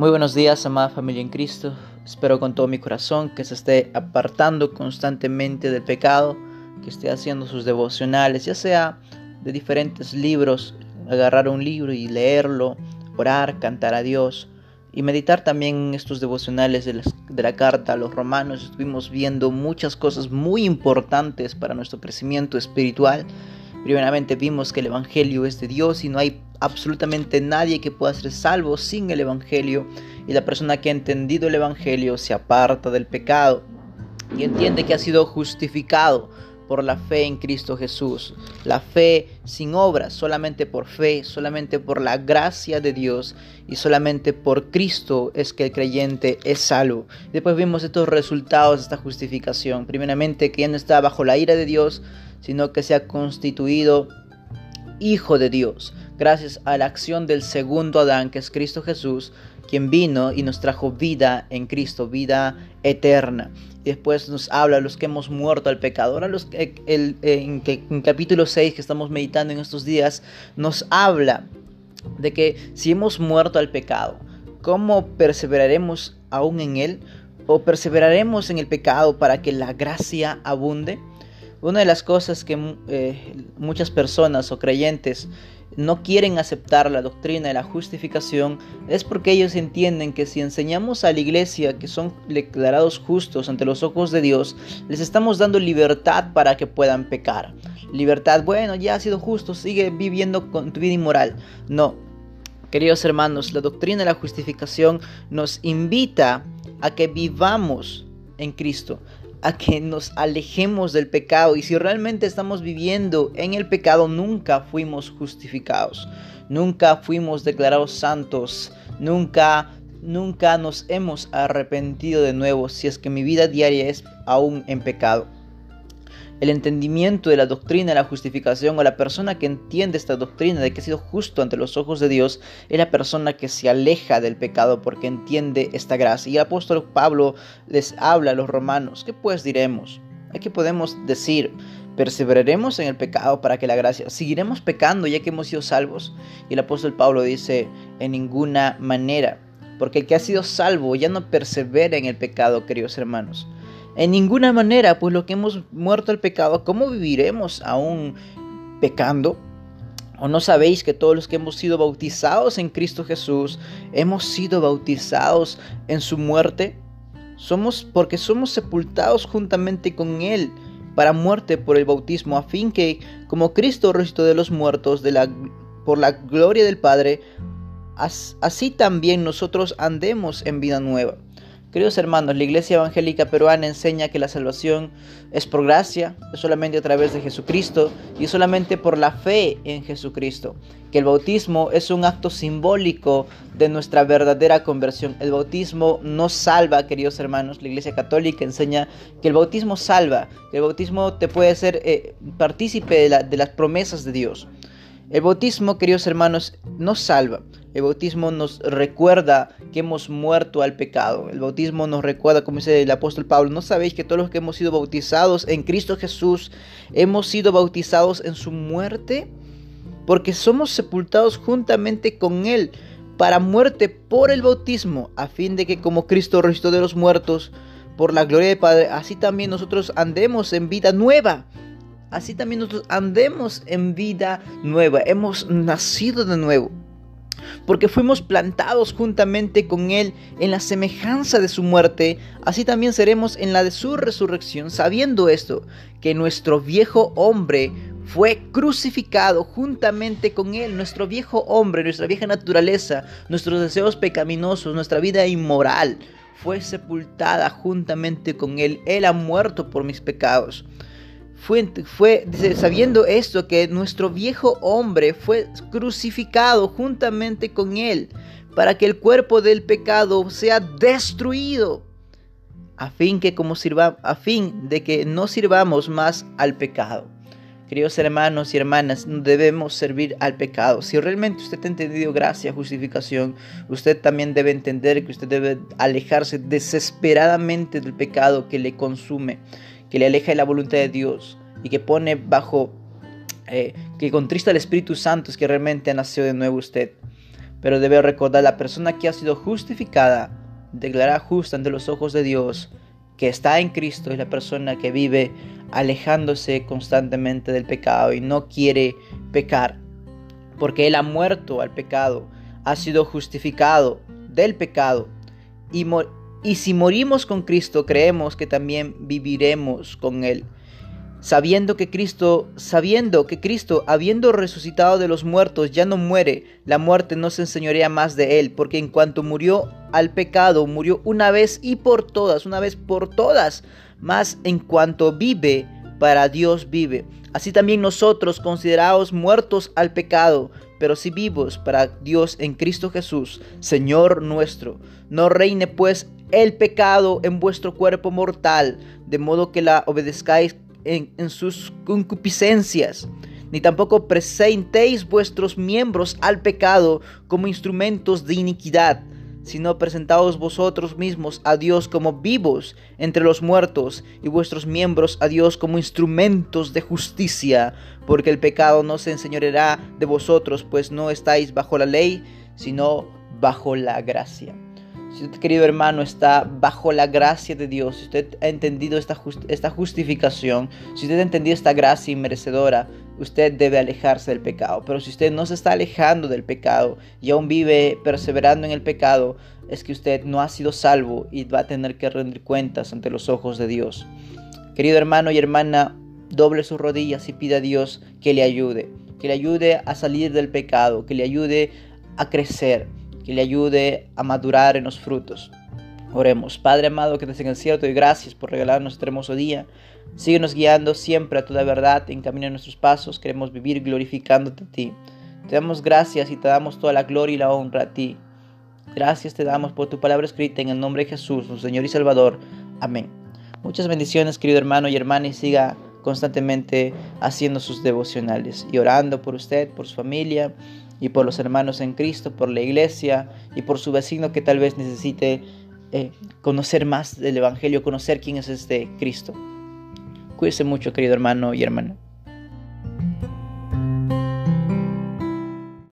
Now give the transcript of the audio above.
Muy buenos días, amada familia en Cristo. Espero con todo mi corazón que se esté apartando constantemente del pecado, que esté haciendo sus devocionales, ya sea de diferentes libros, agarrar un libro y leerlo, orar, cantar a Dios y meditar también estos devocionales de la, carta a los romanos. Estuvimos viendo muchas cosas muy importantes para nuestro crecimiento espiritual. Primeramente vimos que el Evangelio es de Dios y no hay absolutamente nadie que pueda ser salvo sin el Evangelio y la persona que ha entendido el Evangelio se aparta del pecado y entiende que ha sido justificado por la fe en Cristo Jesús. La fe sin obras, solamente por fe, solamente por la gracia de Dios y solamente por Cristo es que el creyente es salvo. Después vimos estos resultados de esta justificación. Primeramente que ya no está bajo la ira de Dios, sino que se ha constituido hijo de Dios gracias a la acción del segundo Adán, que es Cristo Jesús, quien vino y nos trajo vida en Cristo, vida eterna. Y después nos habla de los que hemos muerto al pecado. Ahora los, el, en, en capítulo 6 que estamos meditando en estos días, nos habla de que si hemos muerto al pecado, ¿cómo perseveraremos aún en él? ¿O perseveraremos en el pecado para que la gracia abunde? Una de las cosas que eh, muchas personas o creyentes no quieren aceptar la doctrina de la justificación es porque ellos entienden que si enseñamos a la iglesia que son declarados justos ante los ojos de Dios, les estamos dando libertad para que puedan pecar. Libertad, bueno, ya has sido justo, sigue viviendo con tu vida inmoral. No, queridos hermanos, la doctrina de la justificación nos invita a que vivamos en Cristo, a que nos alejemos del pecado. Y si realmente estamos viviendo en el pecado nunca fuimos justificados, nunca fuimos declarados santos, nunca nunca nos hemos arrepentido de nuevo si es que mi vida diaria es aún en pecado el entendimiento de la doctrina la justificación o la persona que entiende esta doctrina de que ha sido justo ante los ojos de Dios es la persona que se aleja del pecado porque entiende esta gracia. Y el apóstol Pablo les habla a los romanos, ¿qué pues diremos? ¿Qué podemos decir? ¿Perseveraremos en el pecado para que la gracia? ¿Seguiremos pecando ya que hemos sido salvos? Y el apóstol Pablo dice, en ninguna manera, porque el que ha sido salvo ya no persevera en el pecado, queridos hermanos. En ninguna manera, pues lo que hemos muerto al pecado, ¿cómo viviremos aún pecando? ¿O no sabéis que todos los que hemos sido bautizados en Cristo Jesús, hemos sido bautizados en su muerte? Somos porque somos sepultados juntamente con Él para muerte por el bautismo, a fin que, como Cristo resucitó de los muertos por la gloria del Padre, así también nosotros andemos en vida nueva. Queridos hermanos, la Iglesia Evangélica Peruana enseña que la salvación es por gracia, es solamente a través de Jesucristo y solamente por la fe en Jesucristo. Que el bautismo es un acto simbólico de nuestra verdadera conversión. El bautismo no salva, queridos hermanos. La Iglesia Católica enseña que el bautismo salva, que el bautismo te puede hacer eh, partícipe de, de las promesas de Dios. El bautismo, queridos hermanos, no salva. El bautismo nos recuerda que hemos muerto al pecado. El bautismo nos recuerda, como dice el apóstol Pablo, ¿no sabéis que todos los que hemos sido bautizados en Cristo Jesús hemos sido bautizados en su muerte? Porque somos sepultados juntamente con Él para muerte por el bautismo, a fin de que como Cristo resucitó de los muertos por la gloria del Padre, así también nosotros andemos en vida nueva. Así también nosotros andemos en vida nueva. Hemos nacido de nuevo porque fuimos plantados juntamente con Él en la semejanza de su muerte, así también seremos en la de su resurrección, sabiendo esto, que nuestro viejo hombre fue crucificado juntamente con Él, nuestro viejo hombre, nuestra vieja naturaleza, nuestros deseos pecaminosos, nuestra vida inmoral, fue sepultada juntamente con Él. Él ha muerto por mis pecados fue, sabiendo esto que nuestro viejo hombre fue crucificado juntamente con él para que el cuerpo del pecado sea destruido a fin que como sirva, a fin de que no sirvamos más al pecado. Queridos hermanos y hermanas, debemos servir al pecado. Si realmente usted ha entendido gracia, justificación, usted también debe entender que usted debe alejarse desesperadamente del pecado que le consume que le aleja de la voluntad de Dios y que pone bajo, eh, que contrista al Espíritu Santo es que realmente ha nacido de nuevo usted. pero debe recordar la persona que ha sido justificada, declarada justa ante los ojos de Dios, que está en Cristo, es la persona que vive alejándose constantemente del pecado y no quiere pecar, porque Él ha muerto al pecado, ha sido justificado del pecado y, y si morimos con Cristo creemos que también viviremos con Él sabiendo que Cristo, sabiendo que Cristo, habiendo resucitado de los muertos, ya no muere, la muerte no se enseñorea más de él, porque en cuanto murió al pecado, murió una vez y por todas, una vez por todas, mas en cuanto vive, para Dios vive. Así también nosotros considerados muertos al pecado, pero si vivos para Dios en Cristo Jesús, Señor nuestro. No reine pues el pecado en vuestro cuerpo mortal, de modo que la obedezcáis en, sus concupiscencias, ni tampoco presentéis vuestros miembros al pecado como instrumentos de iniquidad, sino presentaos vosotros mismos a Dios como vivos entre los muertos y vuestros miembros a Dios como instrumentos de justicia, porque el pecado no se enseñoreará de vosotros, pues no estáis bajo la ley, sino bajo la gracia. Si usted, querido hermano, está bajo la gracia de Dios, si usted ha entendido esta, esta justificación, si usted ha entendido esta gracia inmerecedora, usted debe alejarse del pecado. Pero si usted no se está alejando del pecado y aún vive perseverando en el pecado, es que usted no ha sido salvo y va a tener que rendir cuentas ante los ojos de Dios. Querido hermano y hermana, doble sus rodillas y pida a Dios que le ayude, que le ayude a salir del pecado, que le ayude a crecer que le ayude a madurar en los frutos. Oremos, Padre amado que estás en el cielo, te doy gracias por regalarnos este hermoso día. Síguenos guiando siempre a toda verdad, encamina nuestros pasos, queremos vivir glorificándote a ti. Te damos gracias y te damos toda la gloria y la honra a ti. Gracias te damos por tu palabra escrita en el nombre de Jesús, nuestro Señor y Salvador. Amén. Muchas bendiciones, querido hermano y hermana, y siga constantemente haciendo sus devocionales y orando por usted, por su familia y por los hermanos en Cristo, por la iglesia y por su vecino que tal vez necesite eh, conocer más del Evangelio, conocer quién es este Cristo. Cuídese mucho, querido hermano y hermana.